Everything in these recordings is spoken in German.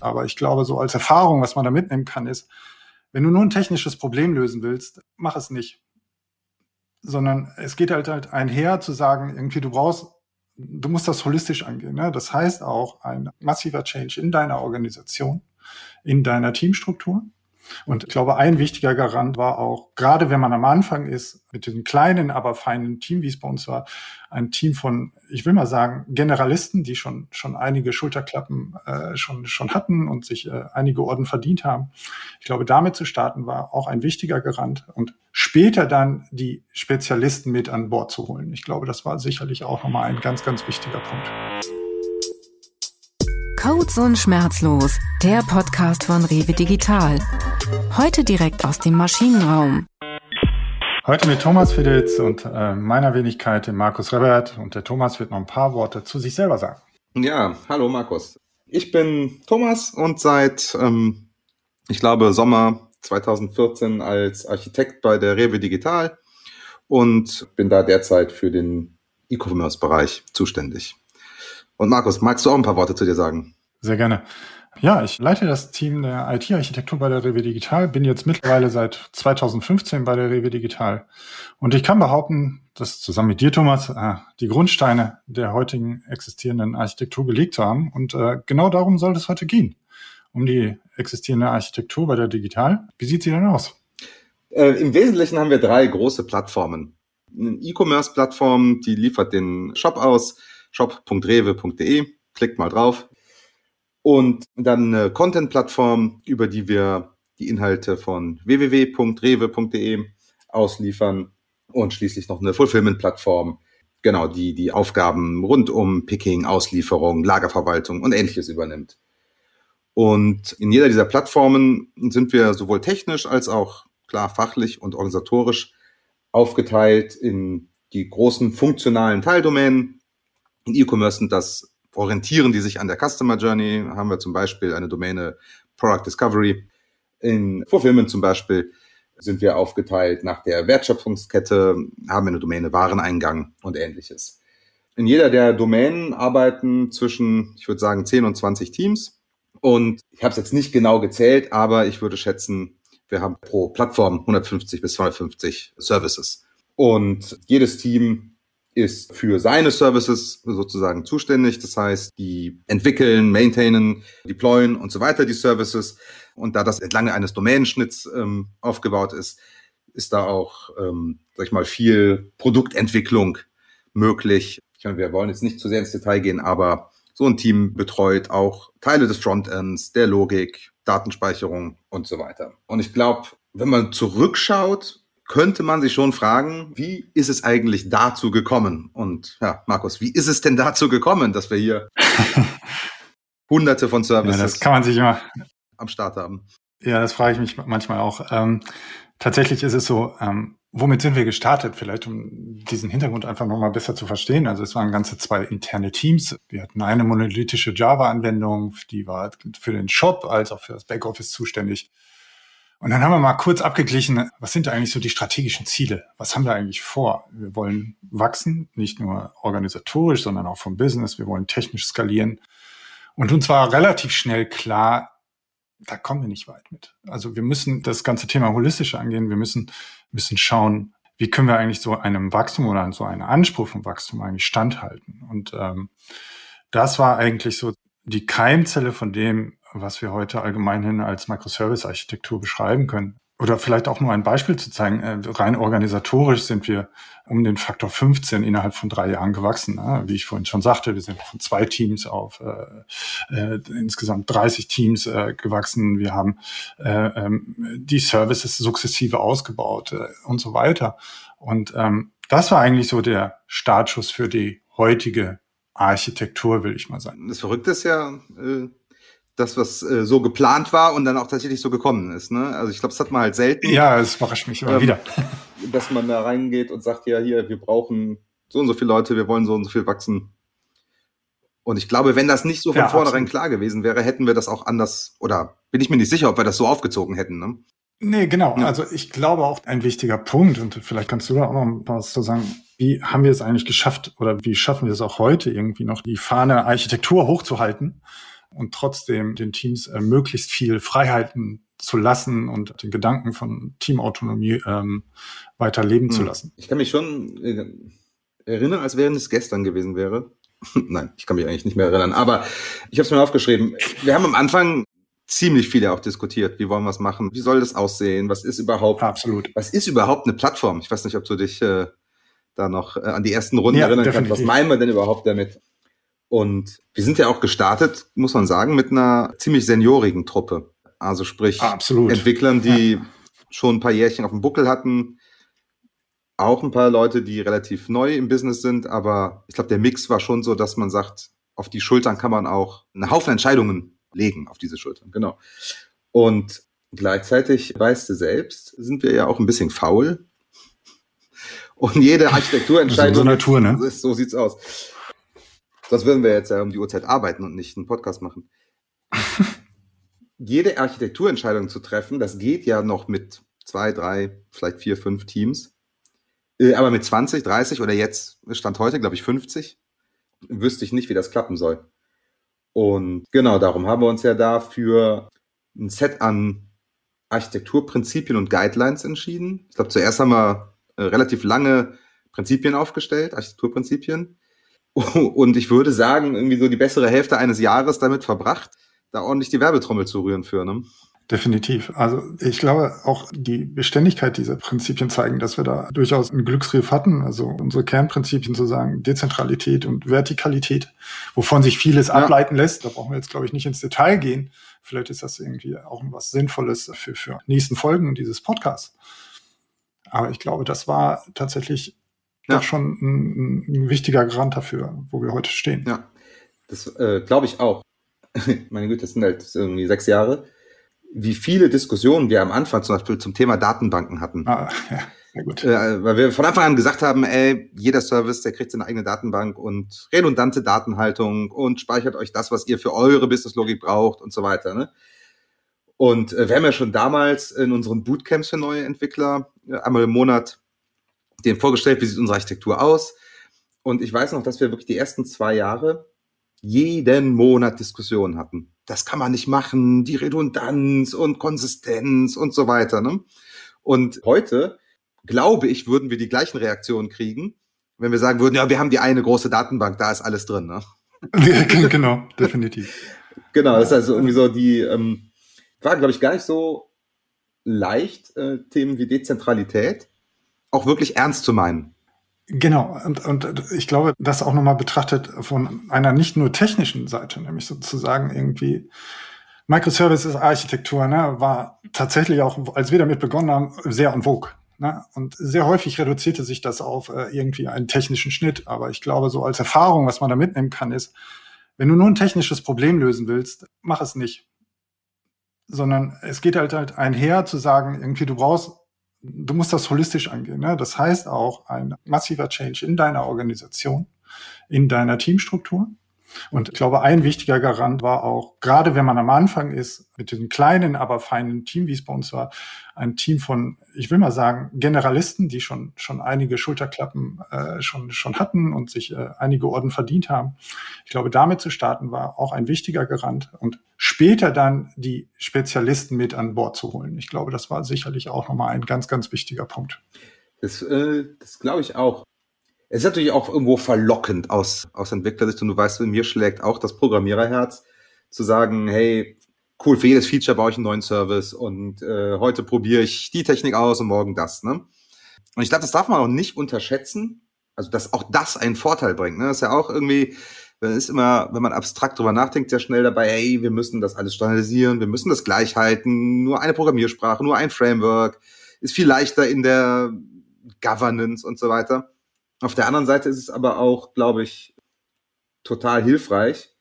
Aber ich glaube, so als Erfahrung, was man da mitnehmen kann, ist, wenn du nur ein technisches Problem lösen willst, mach es nicht. Sondern es geht halt halt einher zu sagen, irgendwie du brauchst, du musst das holistisch angehen. Ne? Das heißt auch ein massiver Change in deiner Organisation, in deiner Teamstruktur und ich glaube, ein wichtiger Garant war auch, gerade wenn man am Anfang ist, mit diesem kleinen, aber feinen Team, wie es bei uns war, ein Team von, ich will mal sagen, Generalisten, die schon, schon einige Schulterklappen äh, schon, schon hatten und sich äh, einige Orden verdient haben. Ich glaube, damit zu starten war auch ein wichtiger Garant und später dann die Spezialisten mit an Bord zu holen. Ich glaube, das war sicherlich auch nochmal ein ganz, ganz wichtiger Punkt. Codes und Schmerzlos, der Podcast von Rewe Digital. Heute direkt aus dem Maschinenraum. Heute mit Thomas Fiedels und äh, meiner Wenigkeit, dem Markus Rebert. Und der Thomas wird noch ein paar Worte zu sich selber sagen. Ja, hallo Markus. Ich bin Thomas und seit, ähm, ich glaube, Sommer 2014 als Architekt bei der Rewe Digital und bin da derzeit für den E-Commerce-Bereich zuständig. Und Markus, magst du auch ein paar Worte zu dir sagen? Sehr gerne. Ja, ich leite das Team der IT-Architektur bei der Rewe Digital, bin jetzt mittlerweile seit 2015 bei der Rewe Digital. Und ich kann behaupten, dass zusammen mit dir, Thomas, äh, die Grundsteine der heutigen existierenden Architektur gelegt haben. Und äh, genau darum soll es heute gehen. Um die existierende Architektur bei der Digital. Wie sieht sie denn aus? Äh, Im Wesentlichen haben wir drei große Plattformen. Eine E-Commerce-Plattform, die liefert den Shop aus, shop.rewe.de. Klickt mal drauf, und dann eine Content-Plattform, über die wir die Inhalte von www.rewe.de ausliefern und schließlich noch eine Fulfillment-Plattform, genau, die die Aufgaben rund um Picking, Auslieferung, Lagerverwaltung und ähnliches übernimmt. Und in jeder dieser Plattformen sind wir sowohl technisch als auch klar fachlich und organisatorisch aufgeteilt in die großen funktionalen Teildomänen. In E-Commerce sind das orientieren die sich an der Customer Journey. Haben wir zum Beispiel eine Domäne Product Discovery. In Fulfillment zum Beispiel sind wir aufgeteilt nach der Wertschöpfungskette, haben eine Domäne Wareneingang und ähnliches. In jeder der Domänen arbeiten zwischen, ich würde sagen, 10 und 20 Teams. Und ich habe es jetzt nicht genau gezählt, aber ich würde schätzen, wir haben pro Plattform 150 bis 250 Services. Und jedes Team ist für seine Services sozusagen zuständig. Das heißt, die entwickeln, maintainen, deployen und so weiter die Services. Und da das entlang eines Domänenschnitts ähm, aufgebaut ist, ist da auch, ähm, sag ich mal, viel Produktentwicklung möglich. Ich meine, wir wollen jetzt nicht zu sehr ins Detail gehen, aber so ein Team betreut auch Teile des Frontends, der Logik, Datenspeicherung und so weiter. Und ich glaube, wenn man zurückschaut, könnte man sich schon fragen, wie ist es eigentlich dazu gekommen? Und ja, Markus, wie ist es denn dazu gekommen, dass wir hier hunderte von Services ja, das kann man sich immer am Start haben? Ja, das frage ich mich manchmal auch. Ähm, tatsächlich ist es so, ähm, womit sind wir gestartet? Vielleicht, um diesen Hintergrund einfach nochmal besser zu verstehen. Also es waren ganze zwei interne Teams. Wir hatten eine monolithische Java-Anwendung, die war für den Shop als auch für das Backoffice zuständig. Und dann haben wir mal kurz abgeglichen, was sind eigentlich so die strategischen Ziele? Was haben wir eigentlich vor? Wir wollen wachsen, nicht nur organisatorisch, sondern auch vom Business. Wir wollen technisch skalieren. Und uns war relativ schnell klar, da kommen wir nicht weit mit. Also wir müssen das ganze Thema holistisch angehen. Wir müssen, müssen schauen, wie können wir eigentlich so einem Wachstum oder so einem Anspruch vom Wachstum eigentlich standhalten. Und ähm, das war eigentlich so die Keimzelle von dem, was wir heute allgemeinhin als Microservice-Architektur beschreiben können. Oder vielleicht auch nur ein Beispiel zu zeigen. Äh, rein organisatorisch sind wir um den Faktor 15 innerhalb von drei Jahren gewachsen. Wie ich vorhin schon sagte, wir sind von zwei Teams auf äh, äh, insgesamt 30 Teams äh, gewachsen. Wir haben äh, ähm, die Services sukzessive ausgebaut äh, und so weiter. Und ähm, das war eigentlich so der Startschuss für die heutige Architektur, will ich mal sagen. Das Verrückte ist ja, äh, das, was äh, so geplant war und dann auch tatsächlich so gekommen ist. Ne? Also ich glaube, das hat man halt selten. Ja, es überrascht mich immer ähm, wieder. Dass man da reingeht und sagt, ja, hier, wir brauchen so und so viele Leute, wir wollen so und so viel wachsen. Und ich glaube, wenn das nicht so von ja, vornherein absolut. klar gewesen wäre, hätten wir das auch anders, oder bin ich mir nicht sicher, ob wir das so aufgezogen hätten. Ne? Nee, genau. Ja. Also ich glaube auch ein wichtiger Punkt, und vielleicht kannst du da auch noch was zu sagen, wie haben wir es eigentlich geschafft oder wie schaffen wir es auch heute irgendwie noch, die Fahne Architektur hochzuhalten? Und trotzdem den Teams äh, möglichst viel Freiheiten zu lassen und den Gedanken von Teamautonomie ähm, weiter leben hm. zu lassen. Ich kann mich schon äh, erinnern, als wäre es gestern gewesen wäre. Nein, ich kann mich eigentlich nicht mehr erinnern, aber ich habe es mir aufgeschrieben. Wir haben am Anfang ziemlich viele auch diskutiert. Wie wollen wir es machen? Wie soll das aussehen? Was ist überhaupt? Absolut. Was ist überhaupt eine Plattform? Ich weiß nicht, ob du dich äh, da noch äh, an die ersten Runden ja, erinnern kannst. Was meinen wir denn überhaupt damit? Und wir sind ja auch gestartet, muss man sagen, mit einer ziemlich seniorigen Truppe. Also sprich Absolut. Entwicklern, die ja. schon ein paar Jährchen auf dem Buckel hatten. Auch ein paar Leute, die relativ neu im Business sind, aber ich glaube, der Mix war schon so, dass man sagt, auf die Schultern kann man auch einen Haufen Entscheidungen legen, auf diese Schultern, genau. Und gleichzeitig, weißt du selbst, sind wir ja auch ein bisschen faul. Und jede Architekturentscheidung. so Natur, ne? Ist, so sieht's aus. Sonst würden wir jetzt ja um die Uhrzeit arbeiten und nicht einen Podcast machen. jede Architekturentscheidung zu treffen, das geht ja noch mit zwei, drei, vielleicht vier, fünf Teams. Äh, aber mit 20, 30 oder jetzt stand heute, glaube ich, 50, wüsste ich nicht, wie das klappen soll. Und genau darum haben wir uns ja dafür ein Set an Architekturprinzipien und Guidelines entschieden. Ich glaube, zuerst haben wir äh, relativ lange Prinzipien aufgestellt, Architekturprinzipien. Und ich würde sagen, irgendwie so die bessere Hälfte eines Jahres damit verbracht, da ordentlich die Werbetrommel zu rühren für. Ne? Definitiv. Also ich glaube, auch die Beständigkeit dieser Prinzipien zeigen, dass wir da durchaus einen Glücksgriff hatten. Also unsere Kernprinzipien zu sagen, Dezentralität und Vertikalität, wovon sich vieles ja. ableiten lässt. Da brauchen wir jetzt, glaube ich, nicht ins Detail gehen. Vielleicht ist das irgendwie auch was Sinnvolles für, für nächsten Folgen dieses Podcasts. Aber ich glaube, das war tatsächlich ja. doch schon ein, ein, wichtiger Garant dafür, wo wir heute stehen. Ja, das äh, glaube ich auch. Meine Güte, das sind halt irgendwie sechs Jahre wie viele Diskussionen wir am Anfang zum Beispiel zum Thema Datenbanken hatten. Ah, ja. Sehr gut. Äh, weil wir von Anfang an gesagt haben, ey, jeder Service, der kriegt seine eigene Datenbank und redundante Datenhaltung und speichert euch das, was ihr für eure Businesslogik braucht und so weiter. Ne? Und äh, wir haben ja schon damals in unseren Bootcamps für neue Entwickler äh, einmal im Monat denen vorgestellt, wie sieht unsere Architektur aus. Und ich weiß noch, dass wir wirklich die ersten zwei Jahre jeden Monat Diskussionen hatten das kann man nicht machen, die Redundanz und Konsistenz und so weiter. Ne? Und heute, glaube ich, würden wir die gleichen Reaktionen kriegen, wenn wir sagen würden, ja, wir haben die eine große Datenbank, da ist alles drin. Ne? Ja, genau, definitiv. Genau, das ist also irgendwie so die, ähm, war, glaube ich, gar nicht so leicht, äh, Themen wie Dezentralität auch wirklich ernst zu meinen. Genau, und, und ich glaube, das auch nochmal betrachtet von einer nicht nur technischen Seite, nämlich sozusagen irgendwie Microservices-Architektur ne, war tatsächlich auch, als wir damit begonnen haben, sehr en vogue. Ne? Und sehr häufig reduzierte sich das auf äh, irgendwie einen technischen Schnitt. Aber ich glaube, so als Erfahrung, was man da mitnehmen kann, ist, wenn du nur ein technisches Problem lösen willst, mach es nicht. Sondern es geht halt halt einher zu sagen, irgendwie du brauchst du musst das holistisch angehen. Ne? Das heißt auch ein massiver Change in deiner Organisation, in deiner Teamstruktur. Und ich glaube, ein wichtiger Garant war auch, gerade wenn man am Anfang ist, mit diesem kleinen, aber feinen Team, wie es bei uns war, ein Team von, ich will mal sagen, Generalisten, die schon, schon einige Schulterklappen äh, schon, schon hatten und sich äh, einige Orden verdient haben. Ich glaube, damit zu starten war auch ein wichtiger Garant und später dann die Spezialisten mit an Bord zu holen. Ich glaube, das war sicherlich auch nochmal ein ganz, ganz wichtiger Punkt. Das, äh, das glaube ich auch. Es ist natürlich auch irgendwo verlockend aus, aus Entwicklersicht und du weißt, mir schlägt auch das Programmiererherz zu sagen, hey, cool, für jedes Feature baue ich einen neuen Service und äh, heute probiere ich die Technik aus und morgen das. Ne? Und ich glaube, das darf man auch nicht unterschätzen, also dass auch das einen Vorteil bringt. Ne? Das ist ja auch irgendwie, man ist immer, wenn man abstrakt drüber nachdenkt, sehr schnell dabei, hey, wir müssen das alles standardisieren, wir müssen das gleich halten, nur eine Programmiersprache, nur ein Framework, ist viel leichter in der Governance und so weiter. Auf der anderen Seite ist es aber auch, glaube ich, total hilfreich,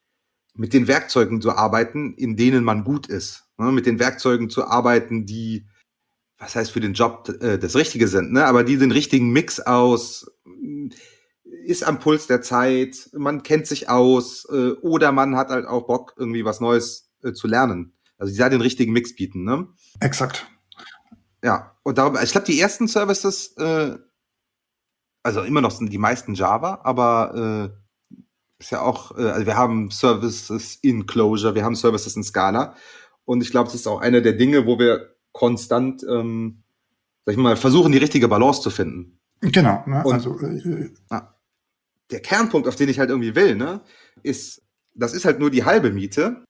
mit den Werkzeugen zu arbeiten, in denen man gut ist. Ne? Mit den Werkzeugen zu arbeiten, die, was heißt für den Job äh, das Richtige sind, ne? aber die den richtigen Mix aus, äh, ist am Puls der Zeit, man kennt sich aus äh, oder man hat halt auch Bock, irgendwie was Neues äh, zu lernen. Also die da den richtigen Mix bieten. Ne? Exakt. Ja, und darum, ich glaube, die ersten Services äh, also immer noch sind die meisten Java, aber äh, ist ja auch, äh, also wir haben Services in Closure, wir haben Services in Scala. Und ich glaube, das ist auch einer der Dinge, wo wir konstant, ähm, sag ich mal, versuchen, die richtige Balance zu finden. Genau. Ne? Und, also, äh, der Kernpunkt, auf den ich halt irgendwie will, ne, ist, das ist halt nur die halbe Miete.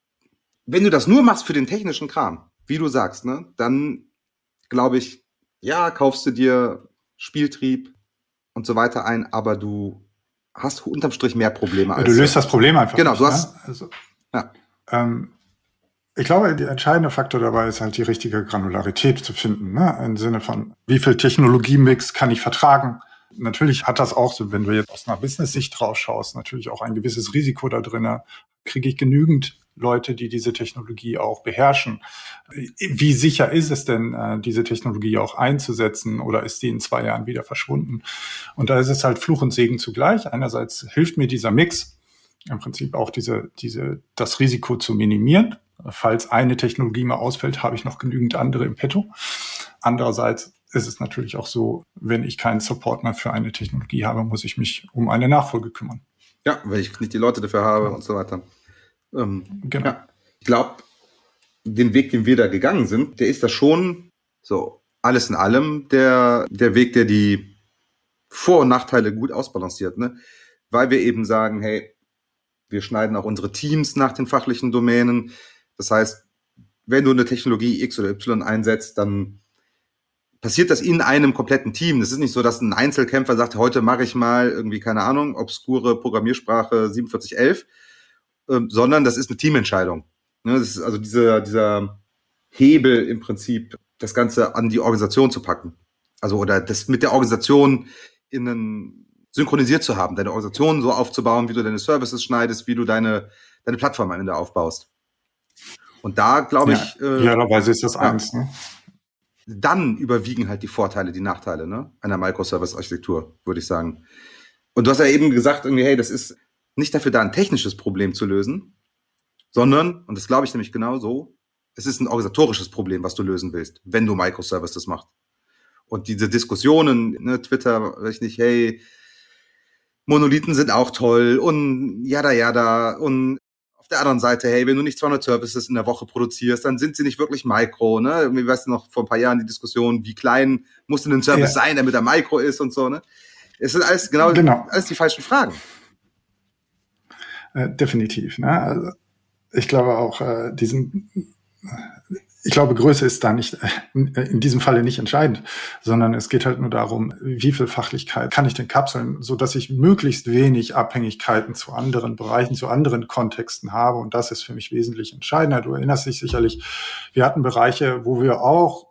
Wenn du das nur machst für den technischen Kram, wie du sagst, ne, dann glaube ich, ja, kaufst du dir Spieltrieb und so weiter ein, aber du hast unterm Strich mehr Probleme. Als du löst das Problem einfach. Genau, nicht, du hast. Ne? Also, ja. Ähm, ich glaube, der entscheidende Faktor dabei ist halt die richtige Granularität zu finden, ne? im Sinne von, wie viel Technologiemix kann ich vertragen? Natürlich hat das auch so, wenn du jetzt aus einer Business-Sicht drauf schaust, natürlich auch ein gewisses Risiko da drin. Kriege ich genügend Leute, die diese Technologie auch beherrschen? Wie sicher ist es denn, äh, diese Technologie auch einzusetzen oder ist die in zwei Jahren wieder verschwunden? Und da ist es halt Fluch und Segen zugleich. Einerseits hilft mir dieser Mix, im Prinzip auch diese, diese, das Risiko zu minimieren. Falls eine Technologie mal ausfällt, habe ich noch genügend andere im Petto. Andererseits ist es natürlich auch so, wenn ich keinen Support mehr für eine Technologie habe, muss ich mich um eine Nachfolge kümmern. Ja, weil ich nicht die Leute dafür habe und so weiter. Ähm, genau. Ja. Ich glaube, den Weg, den wir da gegangen sind, der ist da schon so alles in allem der, der Weg, der die Vor- und Nachteile gut ausbalanciert, ne? Weil wir eben sagen, hey, wir schneiden auch unsere Teams nach den fachlichen Domänen. Das heißt, wenn du eine Technologie X oder Y einsetzt, dann passiert das in einem kompletten Team. Das ist nicht so, dass ein Einzelkämpfer sagt, heute mache ich mal irgendwie, keine Ahnung, obskure Programmiersprache 4711, ähm, sondern das ist eine Teamentscheidung. Ne, das ist also dieser, dieser Hebel im Prinzip, das Ganze an die Organisation zu packen. Also, oder das mit der Organisation in einen, synchronisiert zu haben, deine Organisation so aufzubauen, wie du deine Services schneidest, wie du deine, deine Plattform am Ende aufbaust. Und da glaube ich. Ja, äh, idealerweise ist das ja, eins, ne? Dann überwiegen halt die Vorteile, die Nachteile, ne? Einer Microservice-Architektur, würde ich sagen. Und du hast ja eben gesagt, irgendwie, hey, das ist nicht dafür da, ein technisches Problem zu lösen, sondern, und das glaube ich nämlich genau so, es ist ein organisatorisches Problem, was du lösen willst, wenn du Microservices machst. Und diese Diskussionen, ne, Twitter, weiß ich nicht, hey, Monolithen sind auch toll und jada jada und auf der anderen Seite, hey, wenn du nicht 200 Services in der Woche produzierst, dann sind sie nicht wirklich Micro, ne? Irgendwie weißt du noch vor ein paar Jahren die Diskussion, wie klein muss denn ein Service ja. sein, damit er Micro ist und so, ne? Es sind alles genau, genau. alles die falschen Fragen. Äh, definitiv. Ne? Also ich glaube auch, äh, diesen, ich glaube, Größe ist da nicht, äh, in diesem Falle nicht entscheidend, sondern es geht halt nur darum, wie viel Fachlichkeit kann ich denn kapseln, so dass ich möglichst wenig Abhängigkeiten zu anderen Bereichen, zu anderen Kontexten habe. Und das ist für mich wesentlich entscheidender. Du erinnerst dich sicherlich, wir hatten Bereiche, wo wir auch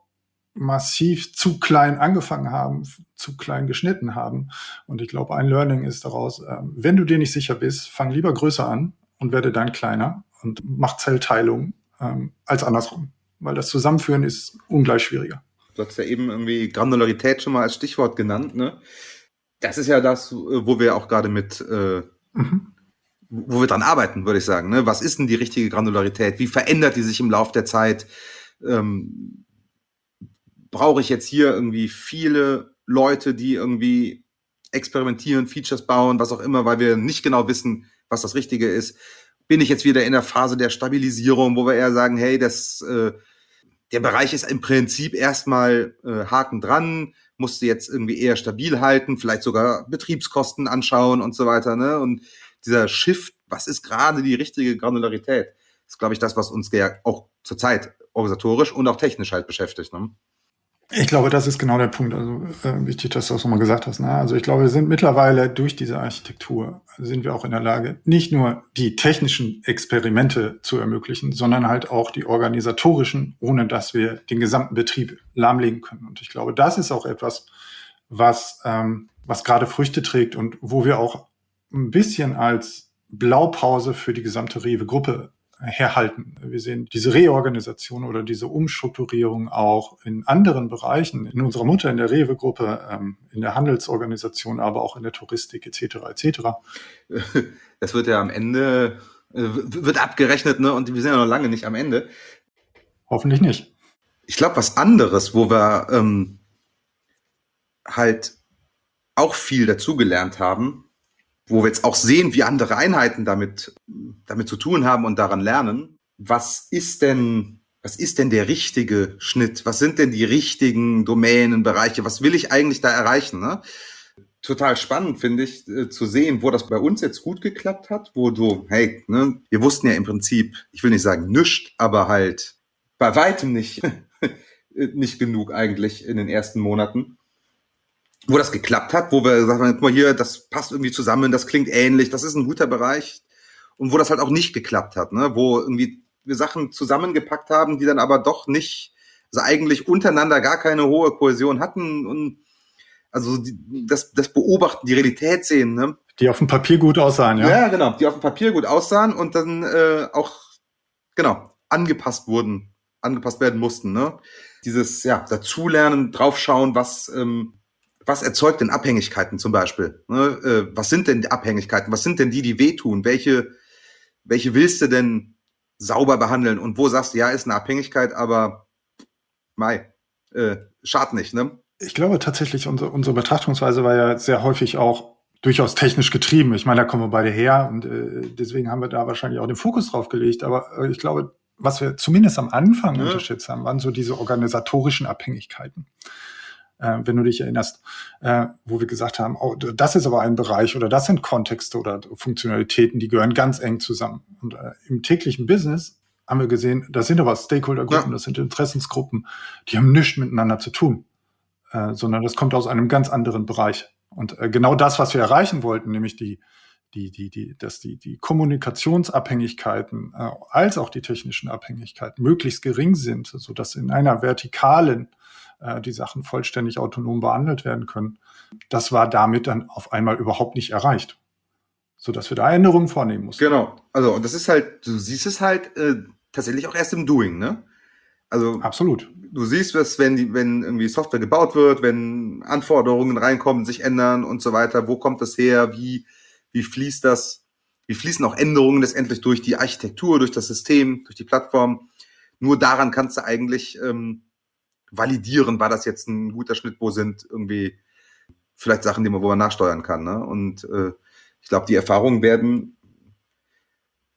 massiv zu klein angefangen haben, zu klein geschnitten haben. Und ich glaube, ein Learning ist daraus, ähm, wenn du dir nicht sicher bist, fang lieber größer an und werde dann kleiner und mach Zellteilung ähm, als andersrum. Weil das Zusammenführen ist ungleich schwieriger. Du hast ja eben irgendwie Granularität schon mal als Stichwort genannt, ne? Das ist ja das, wo wir auch gerade mit, äh, mhm. wo wir dran arbeiten, würde ich sagen. Ne? Was ist denn die richtige Granularität? Wie verändert die sich im Laufe der Zeit? Ähm, brauche ich jetzt hier irgendwie viele Leute, die irgendwie experimentieren, Features bauen, was auch immer, weil wir nicht genau wissen, was das Richtige ist. Bin ich jetzt wieder in der Phase der Stabilisierung, wo wir eher sagen, hey, das, äh, der Bereich ist im Prinzip erstmal äh, Haken dran, musst du jetzt irgendwie eher stabil halten, vielleicht sogar Betriebskosten anschauen und so weiter. Ne? Und dieser Shift, was ist gerade die richtige Granularität, ist, glaube ich, das, was uns ja auch zurzeit organisatorisch und auch technisch halt beschäftigt. Ne? Ich glaube, das ist genau der Punkt. Also äh, wichtig, dass du das nochmal gesagt hast. Ne? Also ich glaube, wir sind mittlerweile durch diese Architektur sind wir auch in der Lage, nicht nur die technischen Experimente zu ermöglichen, sondern halt auch die organisatorischen, ohne dass wir den gesamten Betrieb lahmlegen können. Und ich glaube, das ist auch etwas, was ähm, was gerade Früchte trägt und wo wir auch ein bisschen als Blaupause für die gesamte Rewe-Gruppe herhalten. Wir sehen diese Reorganisation oder diese Umstrukturierung auch in anderen Bereichen, in unserer Mutter, in der Rewe-Gruppe, ähm, in der Handelsorganisation, aber auch in der Touristik etc. etc. Das wird ja am Ende, äh, wird abgerechnet ne? und wir sind ja noch lange nicht am Ende. Hoffentlich nicht. Ich glaube, was anderes, wo wir ähm, halt auch viel dazugelernt haben, wo wir jetzt auch sehen, wie andere Einheiten damit, damit zu tun haben und daran lernen. Was ist denn, was ist denn der richtige Schnitt? Was sind denn die richtigen Domänen, Bereiche? Was will ich eigentlich da erreichen? Ne? Total spannend finde ich äh, zu sehen, wo das bei uns jetzt gut geklappt hat, wo du, hey, ne, wir wussten ja im Prinzip, ich will nicht sagen nüscht, aber halt bei weitem nicht, nicht genug eigentlich in den ersten Monaten wo das geklappt hat, wo wir gesagt haben, guck mal hier, das passt irgendwie zusammen, das klingt ähnlich, das ist ein guter Bereich. Und wo das halt auch nicht geklappt hat, ne? wo irgendwie wir Sachen zusammengepackt haben, die dann aber doch nicht, also eigentlich untereinander gar keine hohe Kohäsion hatten und also die, das, das Beobachten, die Realität sehen. Ne? Die auf dem Papier gut aussahen, ja. Ja, genau, die auf dem Papier gut aussahen und dann äh, auch, genau, angepasst wurden, angepasst werden mussten. Ne? Dieses, ja, dazulernen, draufschauen, was... Ähm, was erzeugt denn Abhängigkeiten zum Beispiel? Ne? Äh, was sind denn die Abhängigkeiten? Was sind denn die, die wehtun? Welche, welche willst du denn sauber behandeln? Und wo sagst du, ja, ist eine Abhängigkeit, aber mai, äh, schad nicht, ne? Ich glaube tatsächlich, unsere, unsere Betrachtungsweise war ja sehr häufig auch durchaus technisch getrieben. Ich meine, da kommen wir beide her und äh, deswegen haben wir da wahrscheinlich auch den Fokus drauf gelegt. Aber äh, ich glaube, was wir zumindest am Anfang ja. unterschätzt haben, waren so diese organisatorischen Abhängigkeiten äh, wenn du dich erinnerst, äh, wo wir gesagt haben, oh, das ist aber ein Bereich oder das sind Kontexte oder Funktionalitäten, die gehören ganz eng zusammen. Und äh, im täglichen Business haben wir gesehen, das sind aber Stakeholdergruppen, ja. das sind Interessensgruppen, die haben nichts miteinander zu tun, äh, sondern das kommt aus einem ganz anderen Bereich. Und äh, genau das, was wir erreichen wollten, nämlich die die, die, die, dass die, die Kommunikationsabhängigkeiten äh, als auch die technischen Abhängigkeiten möglichst gering sind, so dass in einer vertikalen äh, die Sachen vollständig autonom behandelt werden können. Das war damit dann auf einmal überhaupt nicht erreicht, sodass wir da Änderungen vornehmen mussten. Genau. Also, und das ist halt, du siehst es halt äh, tatsächlich auch erst im Doing, ne? Also absolut. Du siehst es, wenn die, wenn irgendwie Software gebaut wird, wenn Anforderungen reinkommen, sich ändern und so weiter. Wo kommt das her? Wie wie fließt das? Wie fließen auch Änderungen letztendlich durch die Architektur, durch das System, durch die Plattform? Nur daran kannst du eigentlich ähm, validieren, war das jetzt ein guter Schnitt, wo sind irgendwie vielleicht Sachen, die man, wo man nachsteuern kann. Ne? Und äh, ich glaube, die Erfahrungen werden,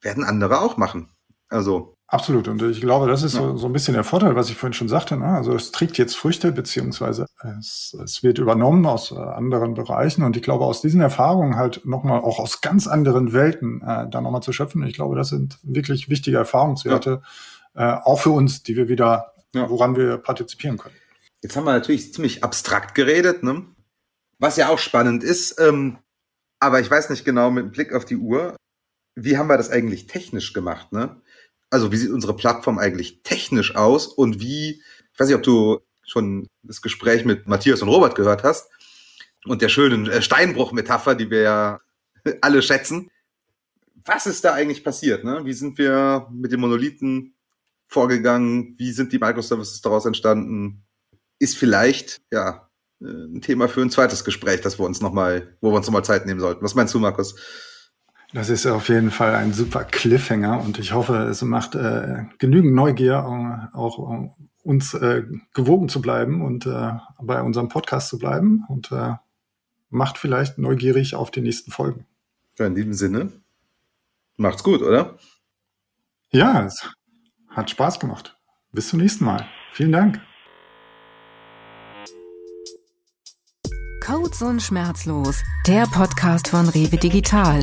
werden andere auch machen. Also Absolut. Und ich glaube, das ist ja. so, so ein bisschen der Vorteil, was ich vorhin schon sagte. Ne? Also es trägt jetzt Früchte, beziehungsweise es, es wird übernommen aus äh, anderen Bereichen. Und ich glaube, aus diesen Erfahrungen halt nochmal auch aus ganz anderen Welten äh, da nochmal zu schöpfen. Ich glaube, das sind wirklich wichtige Erfahrungswerte, ja. äh, auch für uns, die wir wieder ja. woran wir partizipieren können. Jetzt haben wir natürlich ziemlich abstrakt geredet, ne? was ja auch spannend ist. Ähm, aber ich weiß nicht genau mit Blick auf die Uhr, wie haben wir das eigentlich technisch gemacht? Ne? Also wie sieht unsere Plattform eigentlich technisch aus und wie, ich weiß nicht, ob du schon das Gespräch mit Matthias und Robert gehört hast und der schönen äh, Steinbruch-Metapher, die wir ja alle schätzen. Was ist da eigentlich passiert? Ne? Wie sind wir mit den Monolithen vorgegangen? Wie sind die Microservices daraus entstanden? Ist vielleicht, ja, äh, ein Thema für ein zweites Gespräch, das wir uns nochmal, wo wir uns nochmal Zeit nehmen sollten. Was meinst du, Markus? Das ist auf jeden Fall ein super Cliffhanger und ich hoffe, es macht äh, genügend Neugier, um, auch um uns äh, gewogen zu bleiben und äh, bei unserem Podcast zu bleiben und äh, macht vielleicht neugierig auf die nächsten Folgen. Ja, in diesem Sinne, macht's gut, oder? Ja, es hat Spaß gemacht. Bis zum nächsten Mal. Vielen Dank. Codes und Schmerzlos, der Podcast von Rewe Digital.